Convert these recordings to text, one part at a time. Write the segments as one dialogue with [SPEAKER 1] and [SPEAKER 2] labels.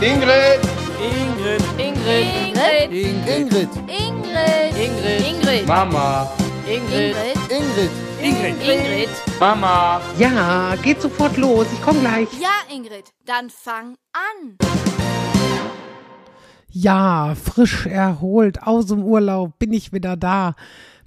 [SPEAKER 1] Ingrid!
[SPEAKER 2] Ingrid.
[SPEAKER 3] Ingrid.
[SPEAKER 4] Ingrid.
[SPEAKER 3] Ingrid.
[SPEAKER 2] Ingrid.
[SPEAKER 3] Ingrid.
[SPEAKER 1] Mama!
[SPEAKER 2] Ingrid.
[SPEAKER 4] Ingrid.
[SPEAKER 2] Ingrid.
[SPEAKER 3] Ingrid.
[SPEAKER 1] Mama!
[SPEAKER 5] Ja, geht sofort los. Ich komme gleich.
[SPEAKER 3] Ja, Ingrid, dann fang an.
[SPEAKER 5] Ja, frisch erholt aus dem Urlaub bin ich wieder da.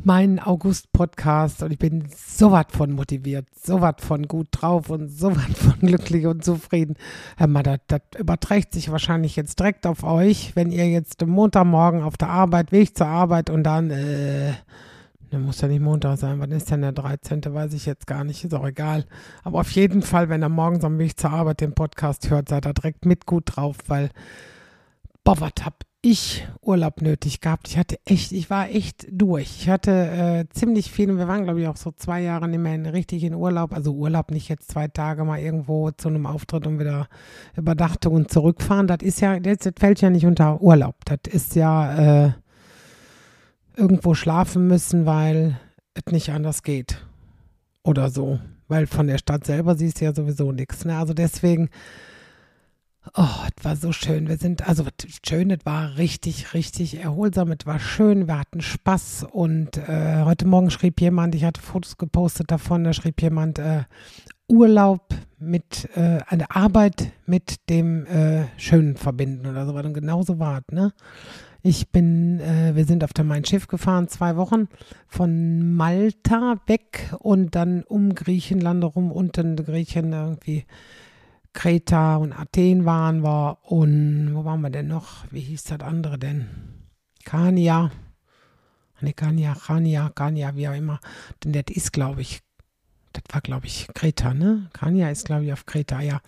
[SPEAKER 5] Mein August-Podcast und ich bin so was von motiviert, so was von gut drauf und so was von glücklich und zufrieden. Hör mal, das, überträgt sich wahrscheinlich jetzt direkt auf euch, wenn ihr jetzt Montagmorgen auf der Arbeit, Weg zur Arbeit und dann, äh, Ne, muss ja nicht Montag sein. Wann ist denn der 13.? Weiß ich jetzt gar nicht. Ist auch egal. Aber auf jeden Fall, wenn er morgens am Weg zur Arbeit den Podcast hört, seid ihr direkt mit gut drauf, weil, boah, was hab ich Urlaub nötig gehabt. Ich hatte echt, ich war echt durch. Ich hatte äh, ziemlich viel, wir waren, glaube ich, auch so zwei Jahre nicht mehr in, richtig in Urlaub. Also Urlaub nicht jetzt zwei Tage mal irgendwo zu einem Auftritt und wieder Überdachtung und zurückfahren. Das ist ja, das, das fällt ja nicht unter Urlaub. Das ist ja, äh, irgendwo schlafen müssen, weil es nicht anders geht. Oder so. Weil von der Stadt selber siehst du ja sowieso nichts. Ne? Also deswegen, oh, es war so schön. Wir sind, also schön, es war richtig, richtig erholsam. Es war schön, wir hatten Spaß. Und äh, heute Morgen schrieb jemand, ich hatte Fotos gepostet davon, da schrieb jemand, äh, Urlaub mit, äh, eine Arbeit mit dem äh, Schönen verbinden oder so. Und genauso war es, ne? Ich bin, äh, wir sind auf der Mein Schiff gefahren, zwei Wochen von Malta weg und dann um Griechenland rum, unten Griechen irgendwie Kreta und Athen waren wir und wo waren wir denn noch? Wie hieß das andere denn? Kania. Ne, Kania, Kania, Kania, wie auch immer. Denn das ist, glaube ich, das war, glaube ich, Kreta, ne? Kania ist, glaube ich, auf Kreta, ja.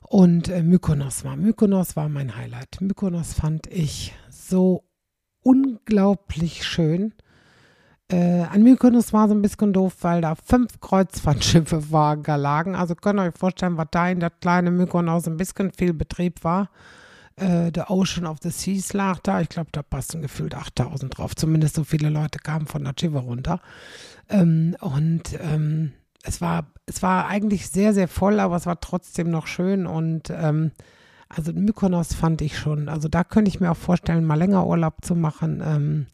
[SPEAKER 5] Und äh, Mykonos war. Mykonos war mein Highlight. Mykonos fand ich so unglaublich schön. Äh, an Mykonos war so ein bisschen doof, weil da fünf Kreuzfahrtschiffe war, lagen. Also könnt ihr euch vorstellen, was da in der kleinen Mykonos ein bisschen viel Betrieb war. Äh, The Ocean of the Seas lag da. Ich glaube, da passen gefühlt 8000 drauf. Zumindest so viele Leute kamen von der Schiffe runter. Ähm, und ähm, es war, es war eigentlich sehr, sehr voll, aber es war trotzdem noch schön und ähm, also Mykonos fand ich schon, also da könnte ich mir auch vorstellen, mal länger Urlaub zu machen.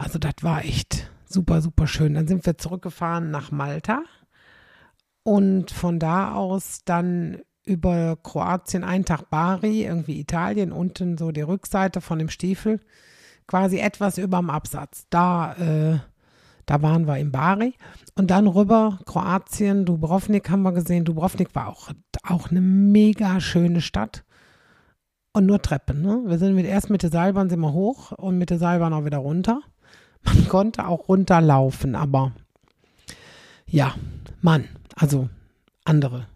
[SPEAKER 5] Also das war echt super, super schön. Dann sind wir zurückgefahren nach Malta und von da aus dann über Kroatien, einen Tag Bari, irgendwie Italien, unten so die Rückseite von dem Stiefel, quasi etwas überm Absatz. Da, äh, da waren wir in Bari und dann rüber Kroatien, Dubrovnik haben wir gesehen. Dubrovnik war auch, auch eine mega schöne Stadt. Und nur Treppen, ne? Wir sind mit, erst mit der Seilbahn sind wir hoch und mit der Seilbahn auch wieder runter. Man konnte auch runterlaufen, aber ja, Mann, also andere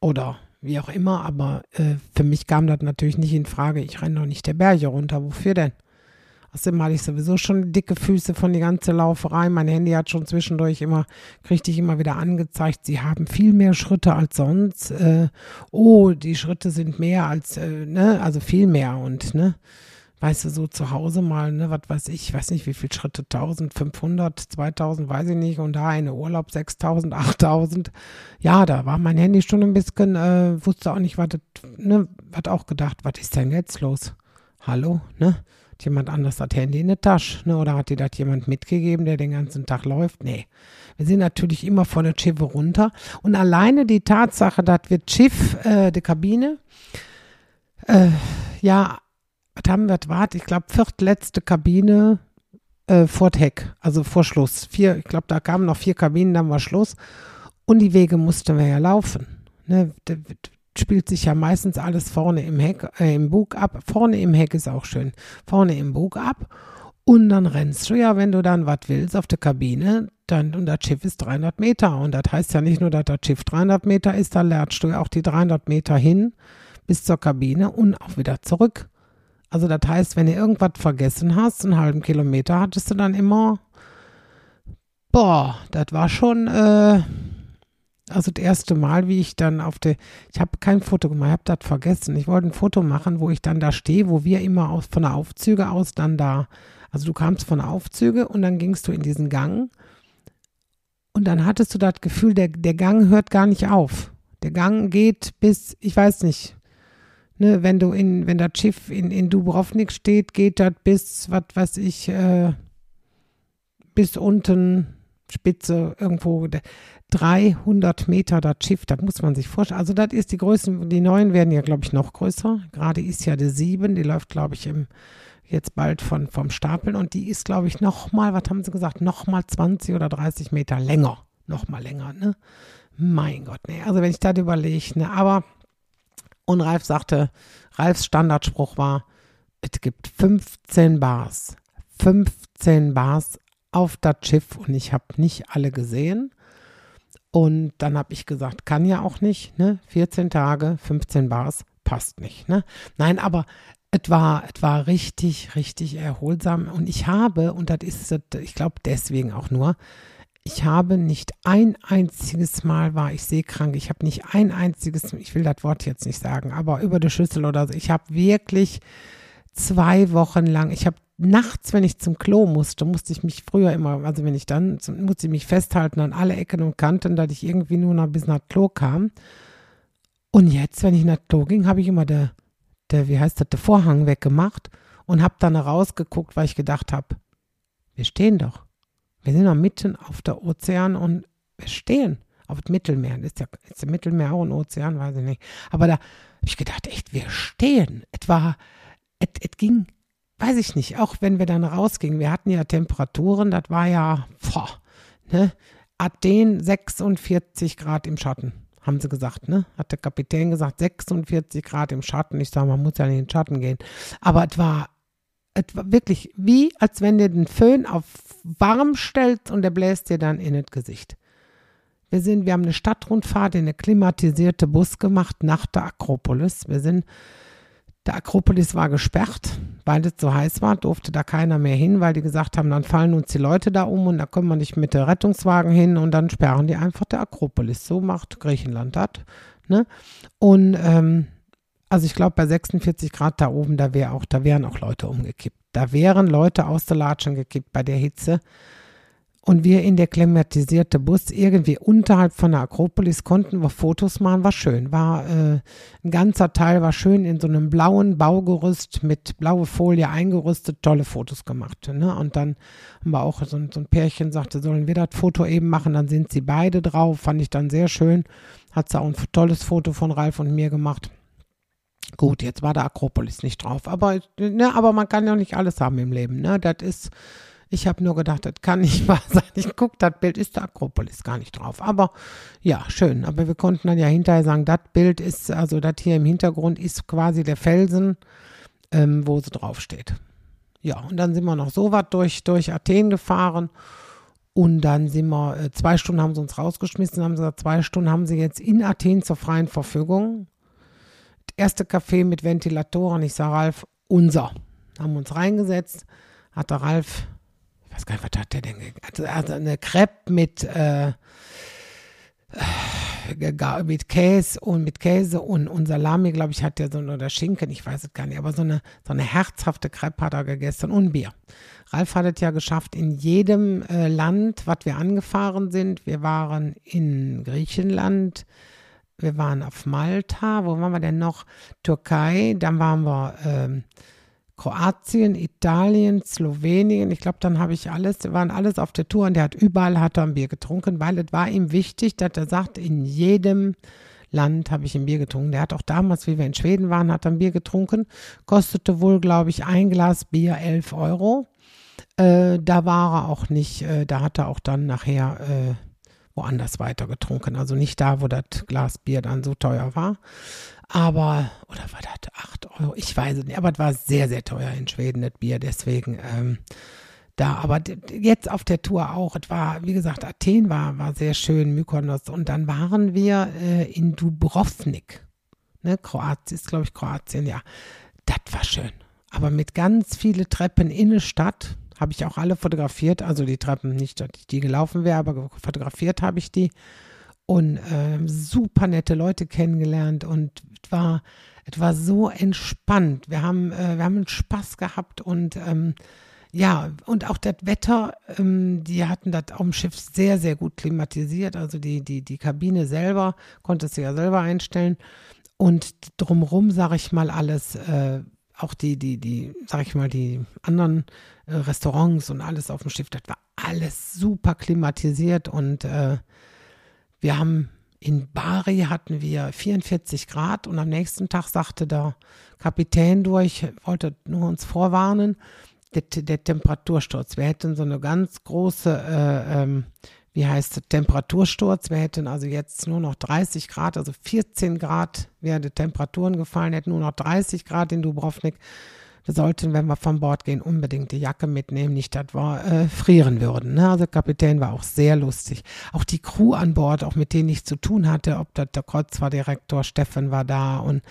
[SPEAKER 5] oder wie auch immer, aber äh, für mich kam das natürlich nicht in Frage. Ich renne doch nicht der Berge runter. Wofür denn? Außerdem hatte ich sowieso schon dicke Füße von die ganze Lauferei. Mein Handy hat schon zwischendurch immer, kriegte ich immer wieder angezeigt, sie haben viel mehr Schritte als sonst. Äh, oh, die Schritte sind mehr als, äh, ne, also viel mehr und, ne, weißt du, so zu Hause mal, ne, was weiß ich, weiß nicht, wie viele Schritte, 1500, 2000, weiß ich nicht, und da eine Urlaub 6000, 8000. Ja, da war mein Handy schon ein bisschen, äh, wusste auch nicht, was, ne, hat auch gedacht, was ist denn jetzt los? Hallo, ne? Hat jemand anders das Handy in der Tasche, ne? Oder hat dir das jemand mitgegeben, der den ganzen Tag läuft? Nee. Wir sind natürlich immer von der Schiffe runter. Und alleine die Tatsache, dass wir Schiff, äh, die Kabine, äh, ja, was haben wir, warte, ich glaube, viertletzte Kabine äh, vor Heck, also vor Schluss. Vier, ich glaube, da kamen noch vier Kabinen, dann war Schluss. Und die Wege mussten wir ja laufen. Ne? spielt sich ja meistens alles vorne im Heck, äh, im Bug ab. Vorne im Heck ist auch schön. Vorne im Bug ab. Und dann rennst du ja, wenn du dann was willst, auf der Kabine, dann, und das Schiff ist 300 Meter. Und das heißt ja nicht nur, dass das Schiff 300 Meter ist, da lernst du ja auch die 300 Meter hin bis zur Kabine und auch wieder zurück. Also das heißt, wenn du irgendwas vergessen hast, einen halben Kilometer hattest du dann immer, boah, das war schon, äh, also das erste Mal, wie ich dann auf der, ich habe kein Foto gemacht, ich habe das vergessen. Ich wollte ein Foto machen, wo ich dann da stehe, wo wir immer aus, von der Aufzüge aus dann da, also du kamst von der Aufzüge und dann gingst du in diesen Gang und dann hattest du das Gefühl, der, der Gang hört gar nicht auf. Der Gang geht bis, ich weiß nicht, Ne, wenn du in, wenn das Schiff in, in Dubrovnik steht, geht das bis, was weiß ich, äh, bis unten, Spitze, irgendwo 300 Meter das Schiff, das muss man sich vorstellen. Also das ist die Größe, die neuen werden ja, glaube ich, noch größer. Gerade ist ja die 7, die läuft, glaube ich, im, jetzt bald von, vom Stapeln und die ist, glaube ich, nochmal, was haben sie gesagt, nochmal 20 oder 30 Meter länger. Nochmal länger, ne? Mein Gott, ne. Also wenn ich das überlege, ne, aber und Ralf sagte, Ralfs Standardspruch war, es gibt 15 Bars. 15 Bars auf das Schiff und ich habe nicht alle gesehen. Und dann habe ich gesagt, kann ja auch nicht, ne? 14 Tage, 15 Bars, passt nicht, ne? Nein, aber es war, es war richtig, richtig erholsam. Und ich habe, und das ist, ich glaube deswegen auch nur, ich habe nicht ein einziges Mal war ich seekrank. Ich habe nicht ein einziges, ich will das Wort jetzt nicht sagen, aber über die Schüssel oder so. Ich habe wirklich zwei Wochen lang, ich habe nachts, wenn ich zum Klo musste, musste ich mich früher immer, also wenn ich dann, musste ich mich festhalten an alle Ecken und Kanten, dass ich irgendwie nur noch bis nach Klo kam. Und jetzt, wenn ich nach Klo ging, habe ich immer der, der, wie heißt das, der Vorhang weggemacht und habe dann rausgeguckt, weil ich gedacht habe, wir stehen doch. Wir sind noch mitten auf der Ozean und wir stehen auf dem Mittelmeer. Ist ja ist der Mittelmeer auch ein Ozean, weiß ich nicht. Aber da habe ich gedacht, echt, wir stehen. Es war, es, ging, weiß ich nicht, auch wenn wir dann rausgingen. Wir hatten ja Temperaturen, das war ja, boah, ne, Athen 46 Grad im Schatten, haben sie gesagt, ne? Hat der Kapitän gesagt, 46 Grad im Schatten. Ich sage, man muss ja nicht in den Schatten gehen. Aber es war etwa wirklich wie, als wenn du den Föhn auf warm stellst und der bläst dir dann in das Gesicht. Wir sind, wir haben eine Stadtrundfahrt in eine klimatisierte Bus gemacht nach der Akropolis. Wir sind, der Akropolis war gesperrt, weil es so heiß war, durfte da keiner mehr hin, weil die gesagt haben, dann fallen uns die Leute da um und da kommen wir nicht mit der Rettungswagen hin und dann sperren die einfach der Akropolis. So macht Griechenland das. Ne? Und ähm, also ich glaube, bei 46 Grad da oben, da wäre auch, da wären auch Leute umgekippt. Da wären Leute aus der Latschen gekippt bei der Hitze. Und wir in der klimatisierte Bus irgendwie unterhalb von der Akropolis konnten wir Fotos machen, war schön. War äh, ein ganzer Teil war schön in so einem blauen Baugerüst mit blaue Folie eingerüstet, tolle Fotos gemacht. Ne? Und dann haben wir auch so, so ein Pärchen sagte, sollen wir das Foto eben machen? Dann sind sie beide drauf, fand ich dann sehr schön. Hat sie auch ein tolles Foto von Ralf und mir gemacht. Gut, jetzt war der Akropolis nicht drauf, aber, ne, aber man kann ja nicht alles haben im Leben. Ne? Das ist, ich habe nur gedacht, das kann nicht wahr sein. Ich gucke, das Bild ist der Akropolis gar nicht drauf. Aber ja, schön. Aber wir konnten dann ja hinterher sagen, das Bild ist, also das hier im Hintergrund ist quasi der Felsen, ähm, wo sie draufsteht. Ja, und dann sind wir noch so was durch, durch Athen gefahren. Und dann sind wir, äh, zwei Stunden haben sie uns rausgeschmissen, haben sie gesagt, zwei Stunden haben sie jetzt in Athen zur freien Verfügung erste Café mit Ventilatoren. Ich sage Ralf, unser. Haben uns reingesetzt, hat der Ralf, ich weiß gar nicht, was hat der denn also, eine Crepe mit, äh, mit Käse und mit Käse und, und Salami, glaube ich, hat der so oder Schinken, ich weiß es gar nicht, aber so eine, so eine herzhafte Crepe hat er gegessen und Bier. Ralf hat es ja geschafft, in jedem äh, Land, was wir angefahren sind. Wir waren in Griechenland, wir waren auf Malta, wo waren wir denn noch? Türkei, dann waren wir ähm, Kroatien, Italien, Slowenien. Ich glaube, dann habe ich alles, wir waren alles auf der Tour und der hat überall hat er ein Bier getrunken, weil es war ihm wichtig, dass er sagt, in jedem Land habe ich ein Bier getrunken. Der hat auch damals, wie wir in Schweden waren, hat er ein Bier getrunken. Kostete wohl, glaube ich, ein Glas Bier 11 Euro. Äh, da war er auch nicht, äh, da hat er auch dann nachher äh, woanders weiter getrunken. Also nicht da, wo das Glas Bier dann so teuer war. Aber, oder war das 8 Euro? Ich weiß es nicht, aber es war sehr, sehr teuer in Schweden, das Bier. Deswegen, ähm, da, aber jetzt auf der Tour auch. Es war, wie gesagt, Athen war, war sehr schön, Mykonos. Und dann waren wir äh, in Dubrovnik. Ne, Kroatien ist, glaube ich, Kroatien, ja. Das war schön. Aber mit ganz viele Treppen in eine Stadt habe ich auch alle fotografiert, also die Treppen, nicht, dass ich die gelaufen wäre, aber fotografiert habe ich die. Und äh, super nette Leute kennengelernt und war, es war so entspannt. Wir haben, äh, wir haben Spaß gehabt und ähm, ja, und auch das Wetter, ähm, die hatten das auf dem Schiff sehr, sehr gut klimatisiert. Also die, die, die Kabine selber, konntest du ja selber einstellen. Und drumrum, sag ich mal, alles, äh, auch die, die, die, sag ich mal, die anderen Restaurants und alles auf dem Schiff, das war alles super klimatisiert und äh, wir haben in Bari hatten wir 44 Grad und am nächsten Tag sagte der Kapitän durch, wollte nur uns vorwarnen, der, der Temperatursturz. Wir hätten so eine ganz große, äh, ähm, wie heißt es, Temperatursturz. Wir hätten also jetzt nur noch 30 Grad, also 14 Grad wären die Temperaturen gefallen, hätten nur noch 30 Grad in Dubrovnik. Wir sollten, wenn wir von Bord gehen, unbedingt die Jacke mitnehmen, nicht, dass wir äh, frieren würden. Ne? Also der Kapitän war auch sehr lustig. Auch die Crew an Bord, auch mit denen ich zu tun hatte, ob das der Kreuzfahrtdirektor Steffen war da und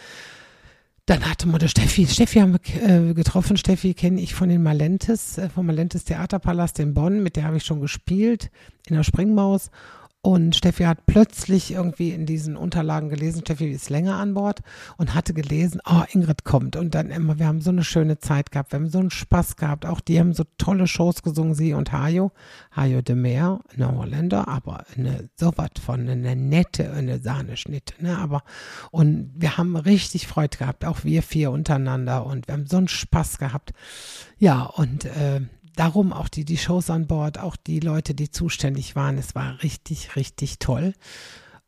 [SPEAKER 5] dann hatte man der Steffi. Steffi haben wir äh, getroffen. Steffi kenne ich von den Malentes, äh, vom Malentes Theaterpalast in Bonn. Mit der habe ich schon gespielt in der Springmaus. Und Steffi hat plötzlich irgendwie in diesen Unterlagen gelesen, Steffi ist länger an Bord und hatte gelesen, oh, Ingrid kommt. Und dann immer, wir haben so eine schöne Zeit gehabt, wir haben so einen Spaß gehabt. Auch die haben so tolle Shows gesungen, sie und Hajo. Hajo de Meer, eine Holländer, aber eine sowas von, eine nette, eine Sahneschnitte, ne? Aber, und wir haben richtig Freude gehabt, auch wir vier untereinander und wir haben so einen Spaß gehabt. Ja, und äh, darum auch die, die Shows an Bord, auch die Leute, die zuständig waren. Es war richtig, richtig toll.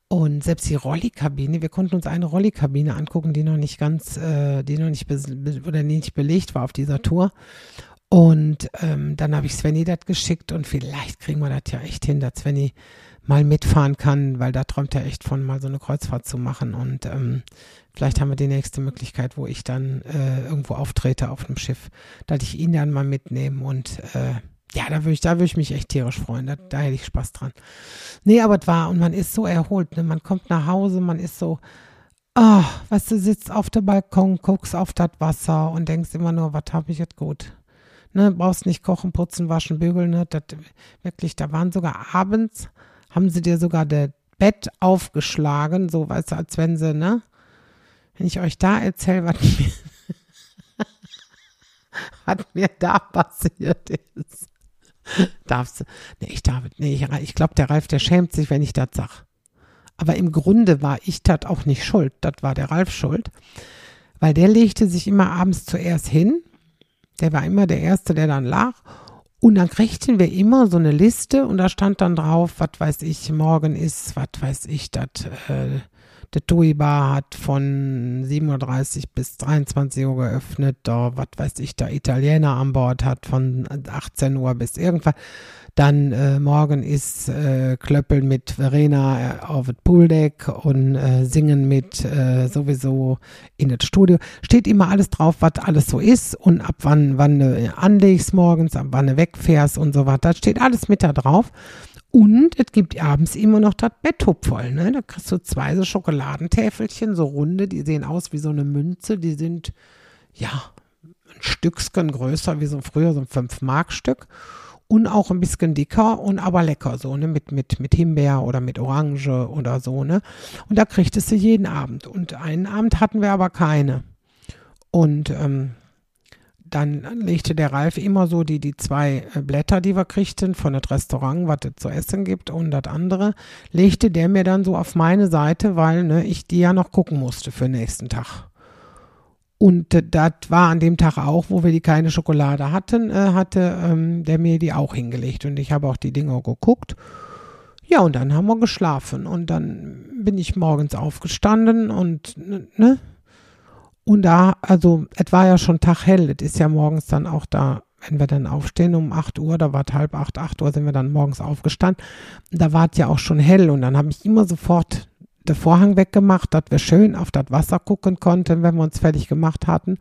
[SPEAKER 5] Und selbst die Rollikabine, wir konnten uns eine Rollikabine angucken, die noch nicht ganz, äh, die noch nicht oder nicht belegt war auf dieser Tour. Und ähm, dann habe ich Svenny das geschickt und vielleicht kriegen wir das ja echt hin, dass Svenny mal mitfahren kann, weil da träumt er echt von, mal so eine Kreuzfahrt zu machen. Und ähm, vielleicht haben wir die nächste Möglichkeit, wo ich dann äh, irgendwo auftrete auf einem Schiff, dass ich ihn dann mal mitnehme und äh, ja, da würde ich, da würde ich mich echt tierisch freuen. Da, da hätte ich Spaß dran. Nee, aber es war, und man ist so erholt, ne? Man kommt nach Hause, man ist so, oh, weißt du, sitzt auf dem Balkon, guckst auf das Wasser und denkst immer nur, was habe ich jetzt gut? Ne, brauchst nicht kochen, putzen, waschen, bügeln, ne? Das, wirklich, da waren sogar abends, haben sie dir sogar das Bett aufgeschlagen, so weißt du, als wenn sie, ne? Wenn ich euch da erzähle, was mir, was mir da passiert ist. Darfst du, nee, ich darf, nee, ich, ich glaube, der Ralf, der schämt sich, wenn ich das sag. Aber im Grunde war ich das auch nicht schuld. Das war der Ralf schuld. Weil der legte sich immer abends zuerst hin. Der war immer der Erste, der dann lag. Und dann kriegten wir immer so eine Liste und da stand dann drauf, was weiß ich, morgen ist, was weiß ich, das, äh, der TUI Bar hat von 7.30 Uhr bis 23 Uhr geöffnet, da, was weiß ich, der Italiener an Bord hat von 18 Uhr bis irgendwann. Dann äh, morgen ist äh, Klöppeln mit Verena äh, auf dem Pooldeck und äh, Singen mit äh, sowieso in das Studio. Steht immer alles drauf, was alles so ist und ab wann, wann du anlegst morgens, ab wann du wegfährst und so weiter. Steht alles mit da drauf. Und es gibt abends immer noch das Betthub voll. Ne? Da kriegst du zwei so Schokoladentäfelchen, so runde, die sehen aus wie so eine Münze. Die sind, ja, ein Stückchen größer wie so früher, so ein 5-Mark-Stück und auch ein bisschen dicker und aber lecker so, ne, mit, mit, mit Himbeer oder mit Orange oder so, ne. Und da kriegtest du jeden Abend. Und einen Abend hatten wir aber keine. Und ähm, dann legte der Ralf immer so die, die zwei äh, Blätter, die wir kriegten von dem Restaurant, was es zu essen gibt und das andere, legte der mir dann so auf meine Seite, weil ne, ich die ja noch gucken musste für den nächsten Tag. Und äh, das war an dem Tag auch, wo wir die keine Schokolade hatten, äh, hatte ähm, der mir die auch hingelegt. Und ich habe auch die Dinger geguckt. Ja, und dann haben wir geschlafen. Und dann bin ich morgens aufgestanden und, ne? Und da, also, es war ja schon Tag hell. Es ist ja morgens dann auch da, wenn wir dann aufstehen um 8 Uhr, da war es halb 8, 8 Uhr sind wir dann morgens aufgestanden. Da war es ja auch schon hell. Und dann habe ich immer sofort den Vorhang weggemacht, dass wir schön auf das Wasser gucken konnten, wenn wir uns fertig gemacht hatten.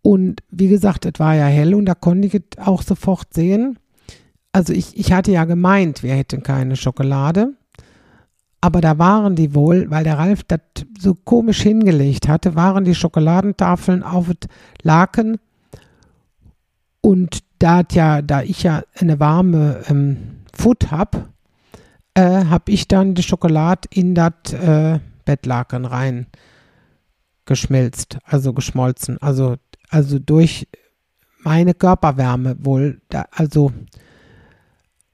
[SPEAKER 5] Und wie gesagt, es war ja hell und da konnte ich auch sofort sehen. Also ich, ich hatte ja gemeint, wir hätten keine Schokolade. Aber da waren die wohl, weil der Ralf das so komisch hingelegt hatte, waren die Schokoladentafeln auf Laken. Und da ja, da ich ja eine warme ähm, Foot habe, äh, habe ich dann die Schokolade in das äh, Bettlaken rein geschmilzt, also geschmolzen. Also, also durch meine Körperwärme wohl, da, also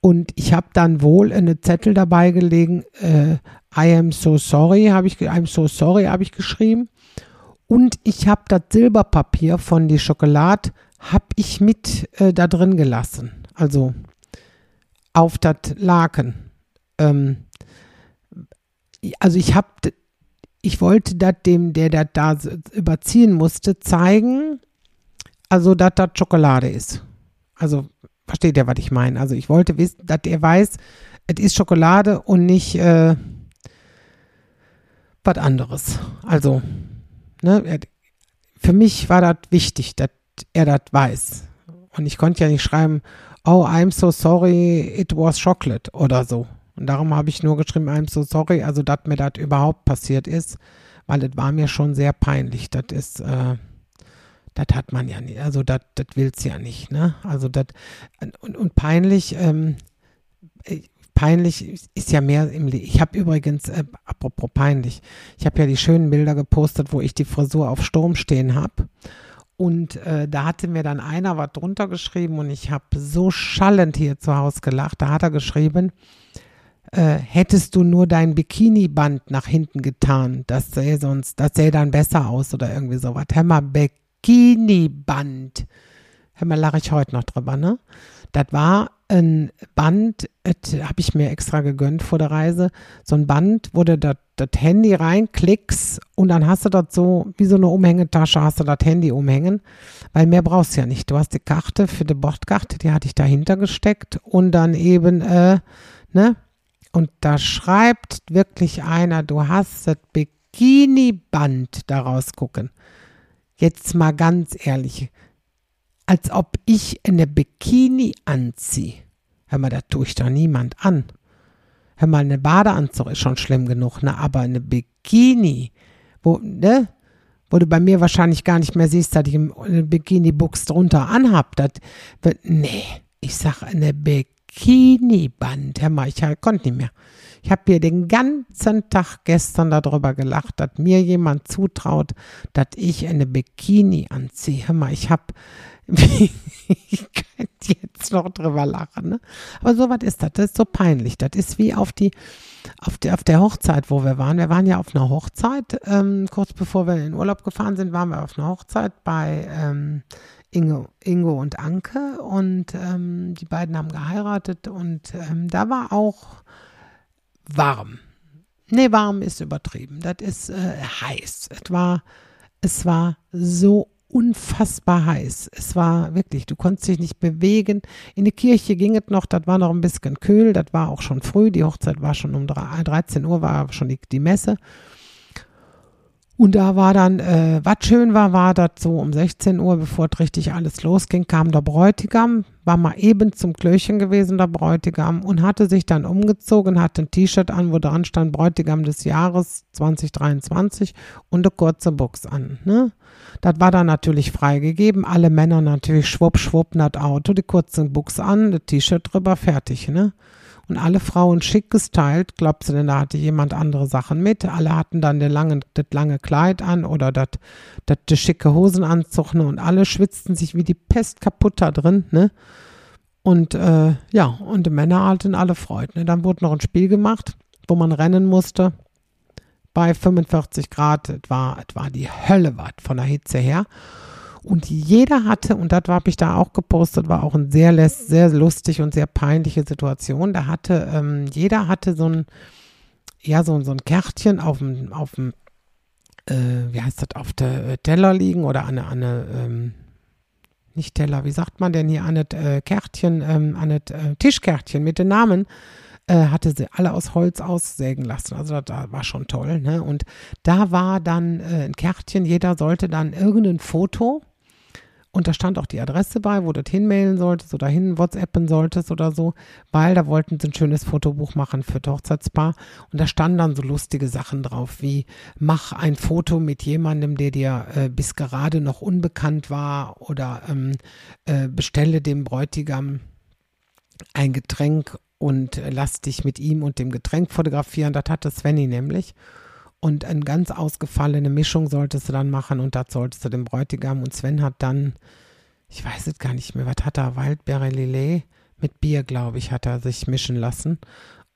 [SPEAKER 5] und ich habe dann wohl eine Zettel dabei gelegen, äh, I am so sorry habe ich, I'm so sorry habe ich geschrieben. Und ich habe das Silberpapier von die Schokolade habe ich mit äh, da drin gelassen. Also auf das Laken. Ähm, also ich habe, ich wollte das dem, der das da überziehen musste, zeigen, also dass das Schokolade ist. Also versteht ihr, was ich meine? Also ich wollte wissen, dass er weiß, es ist Schokolade und nicht äh, was anderes. Also, ne, für mich war das wichtig, dass er das weiß. Und ich konnte ja nicht schreiben, oh, I'm so sorry, it was chocolate oder so. Und darum habe ich nur geschrieben, I'm so sorry, also dass mir das überhaupt passiert ist, weil das war mir schon sehr peinlich. Das ist, äh, das hat man ja nicht, also das willst du ja nicht, ne? Also das, und, und peinlich, ähm, äh, peinlich ist ja mehr im Leben. Ich habe übrigens, äh, apropos peinlich, ich habe ja die schönen Bilder gepostet, wo ich die Frisur auf Sturm stehen habe. Und äh, da hatte mir dann einer was drunter geschrieben und ich habe so schallend hier zu Hause gelacht. Da hat er geschrieben, äh, hättest du nur dein Bikini-Band nach hinten getan, das sähe sonst, das sähe dann besser aus oder irgendwie sowas. Hör Bikini-Band. Hör mal, lache ich heute noch drüber, ne? Das war ein Band, habe ich mir extra gegönnt vor der Reise. So ein Band, wo du das Handy reinklickst und dann hast du das so, wie so eine Umhängetasche, hast du das Handy umhängen, weil mehr brauchst du ja nicht. Du hast die Karte für die Bordkarte, die hatte ich dahinter gesteckt und dann eben, äh, ne? Und da schreibt wirklich einer, du hast das Bikini-Band daraus gucken. Jetzt mal ganz ehrlich, als ob ich eine Bikini anziehe. Hör mal, da tue ich doch niemand an. Hör mal, eine Badeanzug ist schon schlimm genug, ne? Aber eine Bikini, wo, ne? Wo du bei mir wahrscheinlich gar nicht mehr siehst, dass ich eine Bikini-Buchs drunter anhab. Das wird, nee, ich sag eine Bikini-Band. Hör mal, ich konnte nicht mehr. Ich habe hier den ganzen Tag gestern darüber gelacht, dass mir jemand zutraut, dass ich eine Bikini anziehe. Hör mal, ich habe ich könnte jetzt noch drüber lachen, ne? Aber so was ist das. Das ist so peinlich. Das ist wie auf die, auf der, auf der Hochzeit, wo wir waren. Wir waren ja auf einer Hochzeit. Ähm, kurz bevor wir in den Urlaub gefahren sind, waren wir auf einer Hochzeit bei ähm, Ingo, Ingo und Anke. Und ähm, die beiden haben geheiratet. Und ähm, da war auch warm. Nee, warm ist übertrieben. Das ist äh, heiß. Es war, es war so unfassbar heiß. Es war wirklich, du konntest dich nicht bewegen. In die Kirche ging es noch, das war noch ein bisschen kühl, das war auch schon früh. Die Hochzeit war schon um 13 Uhr, war schon die, die Messe. Und da war dann, äh, was schön war, war das so um 16 Uhr, bevor es richtig alles losging, kam der Bräutigam, war mal eben zum Klöchen gewesen, der Bräutigam, und hatte sich dann umgezogen, hatte ein T-Shirt an, wo dran stand Bräutigam des Jahres 2023 und eine kurze Box an. Ne? Das war dann natürlich freigegeben. Alle Männer natürlich schwupp, schwupp, das Auto, die kurze Buchs an, das T-Shirt drüber, fertig. Ne? Und alle Frauen schick gestylt. Glaubst du denn, da hatte jemand andere Sachen mit? Alle hatten dann den langen, das lange Kleid an oder das, schicke Hosenanzug, ne? Und alle schwitzten sich wie die Pest kaputt da drin, ne? Und äh, ja, und die Männer hatten alle Freude. Ne? Dann wurde noch ein Spiel gemacht, wo man rennen musste bei 45 Grad. Es war, war die Hölle was von der Hitze her. Und jeder hatte, und das habe ich da auch gepostet, war auch eine sehr, sehr lustig und sehr peinliche Situation. Da hatte, ähm, jeder hatte so ein, ja, so, so ein Kärtchen auf dem, auf dem, äh, wie heißt das, auf der äh, Teller liegen oder an eine, ähm, nicht Teller, wie sagt man denn hier, an das äh, Kärtchen, ähm, an das äh, Tischkärtchen mit den Namen hatte sie alle aus Holz aussägen lassen. Also das war schon toll. Ne? Und da war dann äh, ein Kärtchen, jeder sollte dann irgendein Foto und da stand auch die Adresse bei, wo du das hinmailen solltest oder hin WhatsAppen solltest oder so, weil da wollten sie ein schönes Fotobuch machen für das Hochzeitspaar. Und da standen dann so lustige Sachen drauf, wie mach ein Foto mit jemandem, der dir äh, bis gerade noch unbekannt war oder ähm, äh, bestelle dem Bräutigam ein Getränk und lass dich mit ihm und dem Getränk fotografieren. Das hatte Svenny nämlich. Und eine ganz ausgefallene Mischung solltest du dann machen und das solltest du dem Bräutigam. Und Sven hat dann, ich weiß es gar nicht mehr, was hat er, Waldbeere Lillet mit Bier, glaube ich, hat er sich mischen lassen.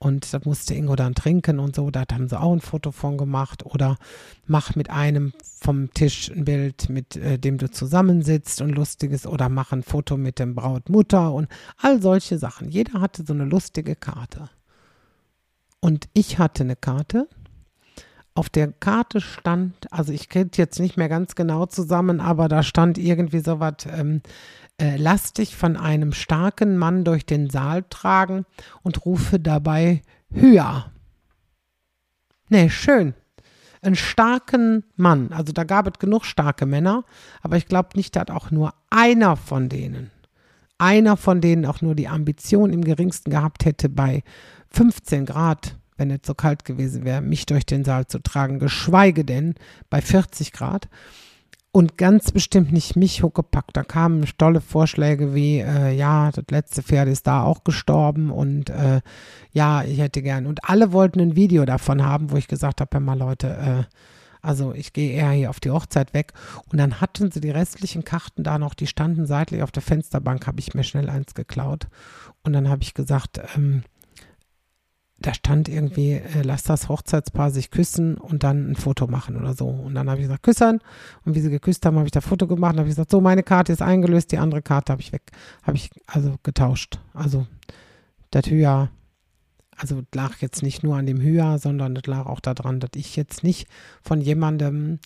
[SPEAKER 5] Und da musste Ingo dann trinken und so. Da haben sie auch ein Foto von gemacht. Oder mach mit einem vom Tisch ein Bild, mit äh, dem du zusammensitzt und lustiges. Oder mach ein Foto mit dem Brautmutter und all solche Sachen. Jeder hatte so eine lustige Karte. Und ich hatte eine Karte. Auf der Karte stand, also ich kriege jetzt nicht mehr ganz genau zusammen, aber da stand irgendwie so was, ähm, äh, lass dich von einem starken Mann durch den Saal tragen und rufe dabei höher. Nee, schön. Einen starken Mann. Also da gab es genug starke Männer, aber ich glaube nicht, dass auch nur einer von denen, einer von denen auch nur die Ambition im geringsten gehabt hätte, bei 15 Grad, wenn es so kalt gewesen wäre, mich durch den Saal zu tragen, geschweige denn bei 40 Grad und ganz bestimmt nicht mich huckepackt. Da kamen tolle Vorschläge wie, äh, ja, das letzte Pferd ist da auch gestorben und äh, ja, ich hätte gern. Und alle wollten ein Video davon haben, wo ich gesagt habe, mal Leute, äh, also ich gehe eher hier auf die Hochzeit weg. Und dann hatten sie die restlichen Karten da noch, die standen seitlich auf der Fensterbank, habe ich mir schnell eins geklaut. Und dann habe ich gesagt, ähm, da stand irgendwie, äh, lass das Hochzeitspaar sich küssen und dann ein Foto machen oder so. Und dann habe ich gesagt, küssern. Und wie sie geküsst haben, habe ich da Foto gemacht. Und habe ich gesagt, so, meine Karte ist eingelöst, die andere Karte habe ich weg, habe ich also getauscht. Also das Hüher, also lag jetzt nicht nur an dem Hüher, sondern das lag auch daran, dass ich jetzt nicht von jemandem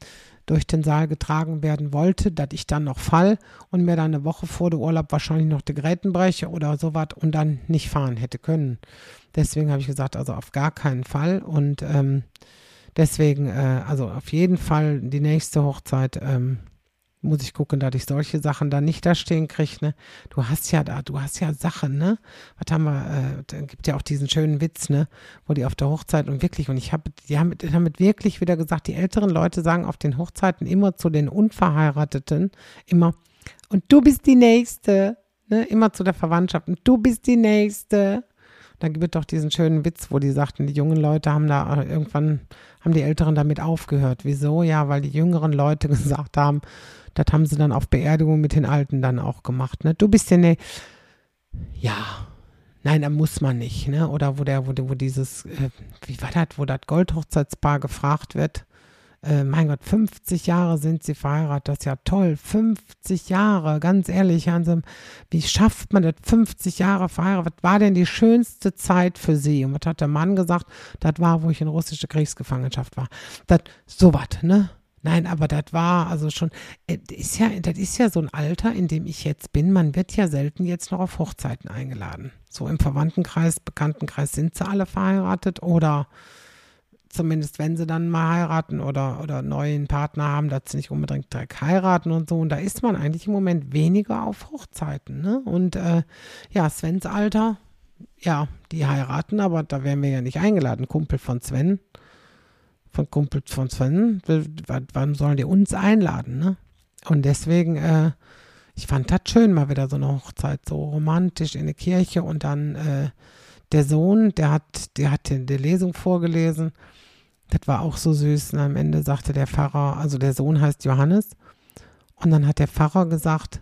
[SPEAKER 5] durch den Saal getragen werden wollte, dass ich dann noch fall und mir dann eine Woche vor dem Urlaub wahrscheinlich noch die Gräten breche oder sowas und dann nicht fahren hätte können. Deswegen habe ich gesagt, also auf gar keinen Fall und ähm, deswegen, äh, also auf jeden Fall die nächste Hochzeit ähm, muss ich gucken, dass ich solche Sachen da nicht da stehen kriege. Ne? Du hast ja da, du hast ja Sachen, ne? Was haben wir, äh, da gibt ja auch diesen schönen Witz, ne? Wo die auf der Hochzeit und wirklich, und ich habe, die haben damit wirklich wieder gesagt, die älteren Leute sagen auf den Hochzeiten immer zu den Unverheirateten immer, und du bist die Nächste, ne? Immer zu der Verwandtschaft, und du bist die Nächste. Da gibt es doch diesen schönen Witz, wo die sagten, die jungen Leute haben da äh, irgendwann, haben die Älteren damit aufgehört. Wieso? Ja, weil die jüngeren Leute gesagt haben, das haben sie dann auf Beerdigung mit den Alten dann auch gemacht. Ne? Du bist ja ne, ja, nein, da muss man nicht, ne? Oder wo der, wo, wo dieses, äh, wie war das, wo das Goldhochzeitspaar gefragt wird, äh, mein Gott, 50 Jahre sind sie verheiratet, das ist ja toll. 50 Jahre, ganz ehrlich, Hansem, wie schafft man das? 50 Jahre verheiratet. Was war denn die schönste Zeit für sie? Und was hat der Mann gesagt? Das war, wo ich in russische Kriegsgefangenschaft war. Das, so was, ne? Nein, aber das war also schon, äh, ist ja, das ist ja so ein Alter, in dem ich jetzt bin. Man wird ja selten jetzt noch auf Hochzeiten eingeladen. So im Verwandtenkreis, Bekanntenkreis sind sie alle verheiratet oder zumindest wenn sie dann mal heiraten oder, oder neuen Partner haben, dass sie nicht unbedingt direkt heiraten und so. Und da ist man eigentlich im Moment weniger auf Hochzeiten. Ne? Und äh, ja, Svens Alter, ja, die heiraten, aber da wären wir ja nicht eingeladen. Kumpel von Sven, von Kumpel von Sven, wann sollen die uns einladen? Ne? Und deswegen, äh, ich fand das schön, mal wieder so eine Hochzeit, so romantisch in der Kirche und dann äh, der Sohn, der hat, der hat die Lesung vorgelesen das war auch so süß. Und am Ende sagte der Pfarrer, also der Sohn heißt Johannes. Und dann hat der Pfarrer gesagt,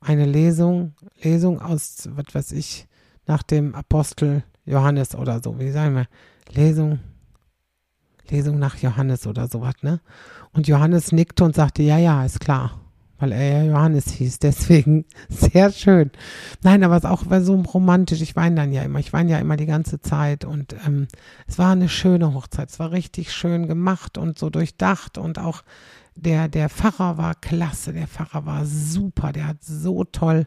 [SPEAKER 5] eine Lesung, Lesung aus, was weiß ich, nach dem Apostel Johannes oder so. Wie sagen wir? Lesung, Lesung nach Johannes oder sowas, ne? Und Johannes nickte und sagte, ja, ja, ist klar weil er ja Johannes hieß. Deswegen sehr schön. Nein, aber es auch war so romantisch. Ich weine dann ja immer. Ich weine ja immer die ganze Zeit. Und ähm, es war eine schöne Hochzeit. Es war richtig schön gemacht und so durchdacht. Und auch der, der Pfarrer war klasse. Der Pfarrer war super. Der hat so toll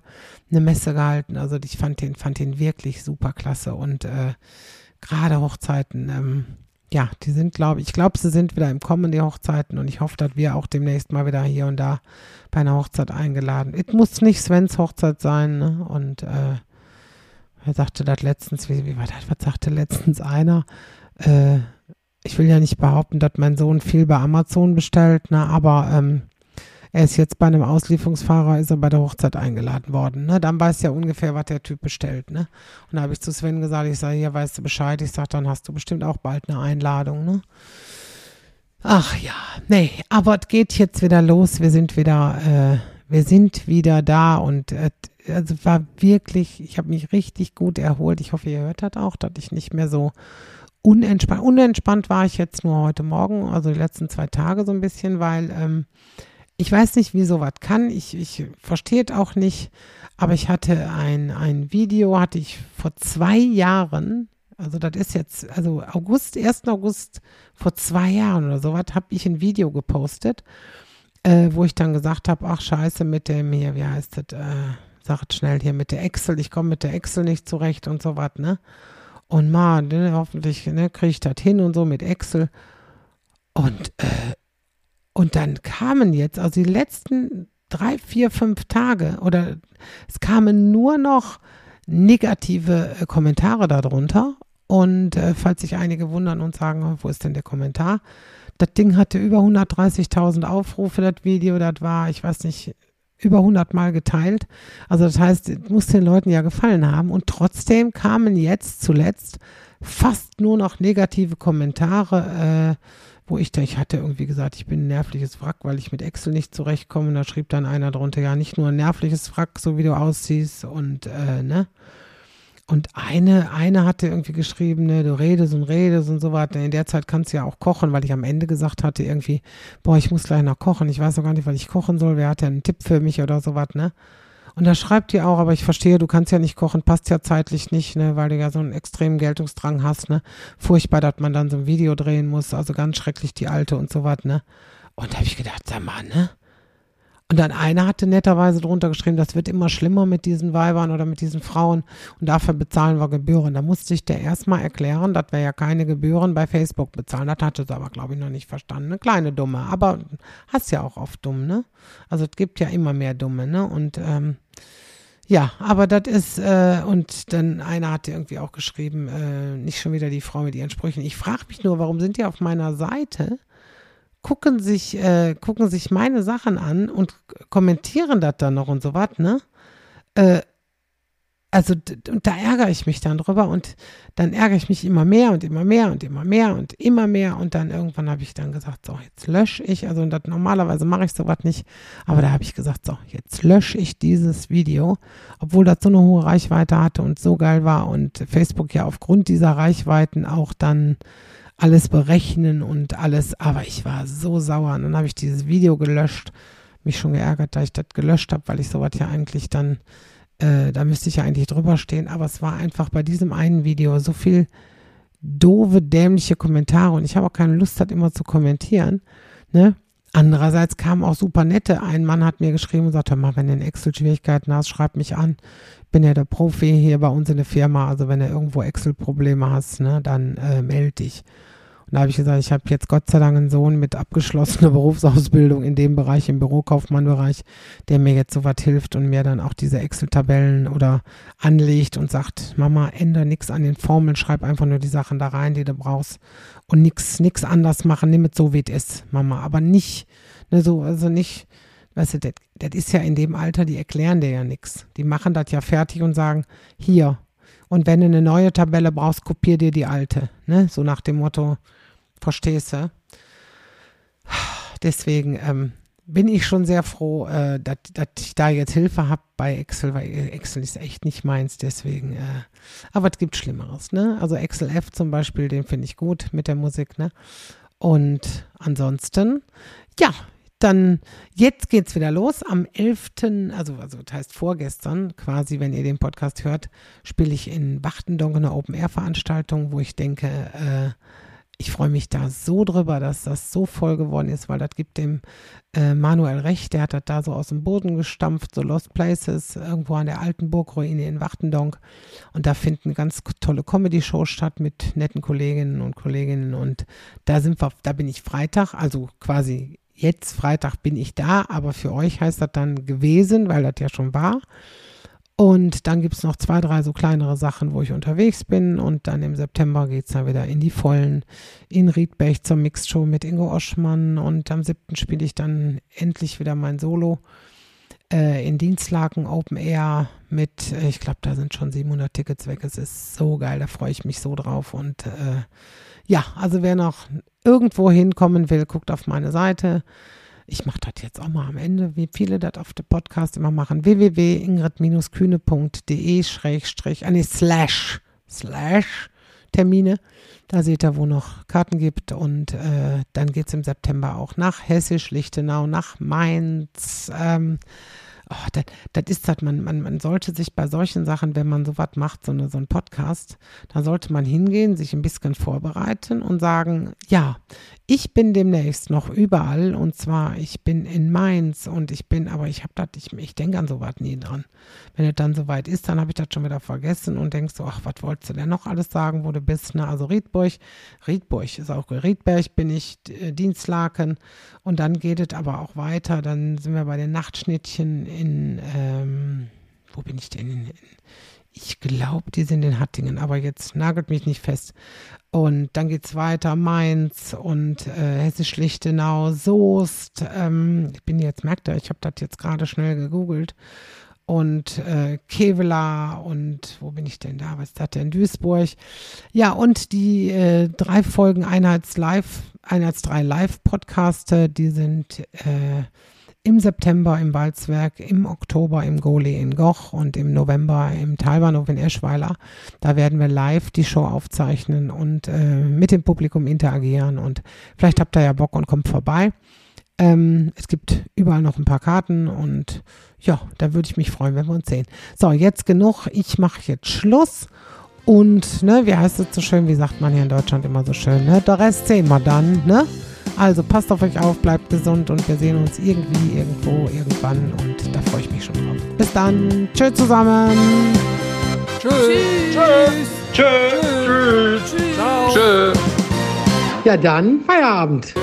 [SPEAKER 5] eine Messe gehalten. Also ich fand den, fand den wirklich super klasse. Und äh, gerade Hochzeiten, ähm, ja, die sind, glaube ich, ich glaube, sie sind wieder im Kommen, die Hochzeiten. Und ich hoffe, dass wir auch demnächst mal wieder hier und da bei einer Hochzeit eingeladen. Es muss nicht Svens Hochzeit sein. Ne? Und äh, er sagte das letztens, wie, wie war das, was sagte letztens einer? Äh, ich will ja nicht behaupten, dass mein Sohn viel bei Amazon bestellt, ne? aber ähm, er ist jetzt bei einem Auslieferungsfahrer, ist er bei der Hochzeit eingeladen worden. Ne? Dann weiß ja ungefähr, was der Typ bestellt. Ne? Und da habe ich zu Sven gesagt, ich sage, hier weißt du Bescheid. Ich sage, dann hast du bestimmt auch bald eine Einladung. Ne? Ach ja, nee, aber es geht jetzt wieder los. Wir sind wieder, äh, wir sind wieder da und äh, also war wirklich, ich habe mich richtig gut erholt. Ich hoffe, ihr hört das auch, dass ich nicht mehr so unentspannt. Unentspannt war ich jetzt nur heute Morgen, also die letzten zwei Tage so ein bisschen, weil ähm, ich weiß nicht, wie sowas kann. Ich, ich verstehe es auch nicht. Aber ich hatte ein, ein Video, hatte ich vor zwei Jahren, also das ist jetzt, also August, 1. August vor zwei Jahren oder sowas, habe ich ein Video gepostet, äh, wo ich dann gesagt habe, ach scheiße, mit dem hier, wie heißt das, äh, sagt schnell hier mit der Excel, ich komme mit der Excel nicht zurecht und so was, ne? Und man, ne, hoffentlich ne, kriege ich das hin und so mit Excel. Und, äh, und dann kamen jetzt, also die letzten drei, vier, fünf Tage oder es kamen nur noch negative äh, Kommentare darunter. Und äh, falls sich einige wundern und sagen, wo ist denn der Kommentar? Das Ding hatte über 130.000 Aufrufe, das Video, das war, ich weiß nicht, über 100 Mal geteilt. Also das heißt, es muss den Leuten ja gefallen haben. Und trotzdem kamen jetzt zuletzt fast nur noch negative Kommentare, äh, wo ich da, ich hatte irgendwie gesagt, ich bin ein nervliches Wrack, weil ich mit Excel nicht zurechtkomme. Und da schrieb dann einer drunter, ja, nicht nur ein nervliches Wrack, so wie du aussiehst und, äh, ne? Und eine, eine hatte irgendwie geschrieben, ne, du redest und redest und so weiter. In der Zeit kannst du ja auch kochen, weil ich am Ende gesagt hatte irgendwie, boah, ich muss gleich noch kochen. Ich weiß noch gar nicht, was ich kochen soll. Wer hat denn einen Tipp für mich oder so was, ne? Und da schreibt ihr auch, aber ich verstehe, du kannst ja nicht kochen, passt ja zeitlich nicht, ne, weil du ja so einen extremen Geltungsdrang hast, ne. Furchtbar, dass man dann so ein Video drehen muss, also ganz schrecklich die alte und so was, ne. Und da habe ich gedacht, sag mal, ne? Und dann einer hatte netterweise drunter geschrieben, das wird immer schlimmer mit diesen Weibern oder mit diesen Frauen und dafür bezahlen wir Gebühren. Da musste ich der erstmal erklären, dass wir ja keine Gebühren bei Facebook bezahlen. Das hatte sie aber, glaube ich, noch nicht verstanden. Eine kleine Dumme, aber hast ja auch oft dumm, ne? Also es gibt ja immer mehr Dumme, ne? Und ähm, ja, aber das ist, äh, und dann einer hatte irgendwie auch geschrieben, äh, nicht schon wieder die Frau mit ihren Sprüchen. Ich frage mich nur, warum sind die auf meiner Seite? Gucken sich, äh, gucken sich meine Sachen an und kommentieren das dann noch und so was, ne? Äh, also, da ärgere ich mich dann drüber und dann ärgere ich mich immer mehr und immer mehr und immer mehr und immer mehr und dann irgendwann habe ich dann gesagt, so, jetzt lösche ich, also das, normalerweise mache ich sowas nicht, aber da habe ich gesagt, so, jetzt lösche ich dieses Video, obwohl das so eine hohe Reichweite hatte und so geil war und Facebook ja aufgrund dieser Reichweiten auch dann alles berechnen und alles. Aber ich war so sauer. Und dann habe ich dieses Video gelöscht. Mich schon geärgert, dass ich das gelöscht habe, weil ich sowas ja eigentlich dann, äh, da müsste ich ja eigentlich drüber stehen. Aber es war einfach bei diesem einen Video so viel doofe, dämliche Kommentare und ich habe auch keine Lust, das immer zu kommentieren. Ne? Andererseits kamen auch super nette. Ein Mann hat mir geschrieben und sagte, mal, wenn du in Excel Schwierigkeiten hast, schreib mich an. Bin ja der Profi hier bei uns in der Firma. Also wenn du irgendwo Excel-Probleme hast, ne, dann äh, melde dich. Und da habe ich gesagt, ich habe jetzt Gott sei Dank einen Sohn mit abgeschlossener Berufsausbildung in dem Bereich, im Bürokaufmannbereich, der mir jetzt so was hilft und mir dann auch diese Excel-Tabellen oder anlegt und sagt, Mama, ändere nichts an den Formeln, schreib einfach nur die Sachen da rein, die du brauchst und nichts nix anders machen, nimm es so, wie es ist, Mama. Aber nicht, ne, so, also nicht, weißt du, das ist ja in dem Alter, die erklären dir ja nichts. Die machen das ja fertig und sagen, hier, und wenn du eine neue Tabelle brauchst, kopier dir die alte. Ne? So nach dem Motto, Verstehst du? Deswegen ähm, bin ich schon sehr froh, äh, dass ich da jetzt Hilfe habe bei Excel, weil Excel ist echt nicht meins, deswegen. Äh, aber es gibt Schlimmeres, ne? Also Excel F zum Beispiel, den finde ich gut mit der Musik, ne? Und ansonsten, ja, dann jetzt geht's wieder los. Am 11., also, also das heißt vorgestern, quasi, wenn ihr den Podcast hört, spiele ich in Wachtendonk eine Open-Air-Veranstaltung, wo ich denke, äh, ich freue mich da so drüber, dass das so voll geworden ist, weil das gibt dem äh, Manuel recht. Der hat das da so aus dem Boden gestampft, so Lost Places, irgendwo an der alten Burgruine in Wachtendonk. Und da finden ganz tolle Comedy-Shows statt mit netten Kolleginnen und Kolleginnen. Und da sind wir, da bin ich Freitag, also quasi jetzt Freitag bin ich da, aber für euch heißt das dann gewesen, weil das ja schon war. Und dann gibt es noch zwei, drei so kleinere Sachen, wo ich unterwegs bin. Und dann im September geht es dann wieder in die Vollen in Riedberg zur Mixed-Show mit Ingo Oschmann. Und am 7. spiele ich dann endlich wieder mein Solo äh, in Dienstlaken Open Air mit, äh, ich glaube, da sind schon 700 Tickets weg. Es ist so geil, da freue ich mich so drauf. Und äh, ja, also wer noch irgendwo hinkommen will, guckt auf meine Seite ich mache das jetzt auch mal am Ende, wie viele das auf dem Podcast immer machen, www.ingrid-kühne.de schrägstrich, ah nee, slash, slash Termine. Da seht ihr, wo noch Karten gibt und äh, dann geht es im September auch nach Hessisch, Lichtenau, nach Mainz, ähm, oh, das, das ist das, man, man, man sollte sich bei solchen Sachen, wenn man sowas macht, so, eine, so ein Podcast, da sollte man hingehen, sich ein bisschen vorbereiten und sagen, ja, ich bin demnächst noch überall und zwar, ich bin in Mainz und ich bin, aber ich habe das, ich, ich denke an sowas nie dran. Wenn es dann soweit ist, dann habe ich das schon wieder vergessen und denkst so, ach, was wolltest du denn noch alles sagen, wo du bist? Ne? Also Riedburg, Riedburg ist auch Riedberg, bin ich, äh, Dienstlaken und dann geht es aber auch weiter, dann sind wir bei den Nachtschnittchen in, ähm, wo bin ich denn? In, ich glaube, die sind in Hattingen, aber jetzt nagelt mich nicht fest. Und dann geht es weiter, Mainz und äh, Hessisch-Lichtenau, Soest. Ähm, ich bin jetzt, merkt ihr, ich habe das jetzt gerade schnell gegoogelt. Und äh, Kevela und wo bin ich denn da? Was ist das denn? Duisburg. Ja, und die äh, drei Folgen Einheits Live, Einheits 3 Live-Podcaste, die sind äh, im September im Walzwerk, im Oktober im Goli in Goch und im November im Talbahnhof in Eschweiler. Da werden wir live die Show aufzeichnen und äh, mit dem Publikum interagieren und vielleicht habt ihr ja Bock und kommt vorbei. Ähm, es gibt überall noch ein paar Karten und ja, da würde ich mich freuen, wenn wir uns sehen. So, jetzt genug. Ich mache jetzt Schluss. Und, ne, wie heißt es so schön, wie sagt man hier in Deutschland immer so schön, ne? Der Rest sehen wir dann, ne? Also passt auf euch auf, bleibt gesund und wir sehen uns irgendwie, irgendwo, irgendwann und da freue ich mich schon drauf. Bis dann. Tschüss zusammen.
[SPEAKER 1] Tschüss. Tschüss. Tschüss. Tschüss. Tschüss. Ciao.
[SPEAKER 5] Ja, dann Feierabend.